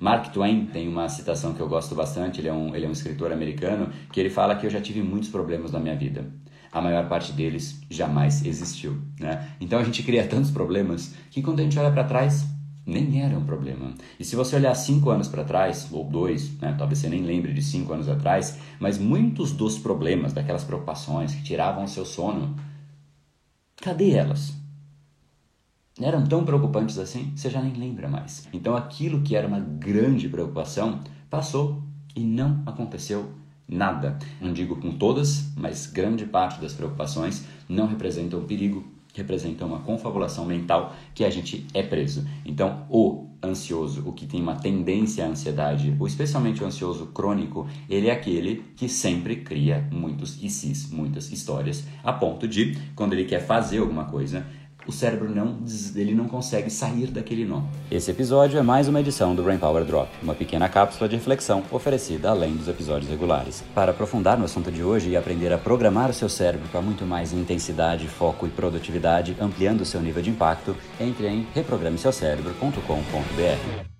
Mark Twain tem uma citação que eu gosto bastante, ele é um, ele é um escritor americano, que ele fala que eu já tive muitos problemas na minha vida. A maior parte deles jamais existiu. Né? Então a gente cria tantos problemas que quando a gente olha para trás, nem era um problema. E se você olhar cinco anos para trás, ou dois, né, talvez você nem lembre de cinco anos atrás, mas muitos dos problemas, daquelas preocupações que tiravam o seu sono, cadê elas? Eram tão preocupantes assim, você já nem lembra mais. Então aquilo que era uma grande preocupação passou e não aconteceu nada. Não digo com todas, mas grande parte das preocupações não representam perigo representa uma confabulação mental que a gente é preso. Então, o ansioso, o que tem uma tendência à ansiedade, ou especialmente o ansioso crônico, ele é aquele que sempre cria muitos ICs, muitas histórias, a ponto de, quando ele quer fazer alguma coisa, o cérebro não, ele não consegue sair daquele nó. Esse episódio é mais uma edição do Brain Power Drop, uma pequena cápsula de reflexão oferecida além dos episódios regulares. Para aprofundar no assunto de hoje e aprender a programar o seu cérebro para muito mais intensidade, foco e produtividade, ampliando o seu nível de impacto, entre em reprogrameseucerebro.com.br.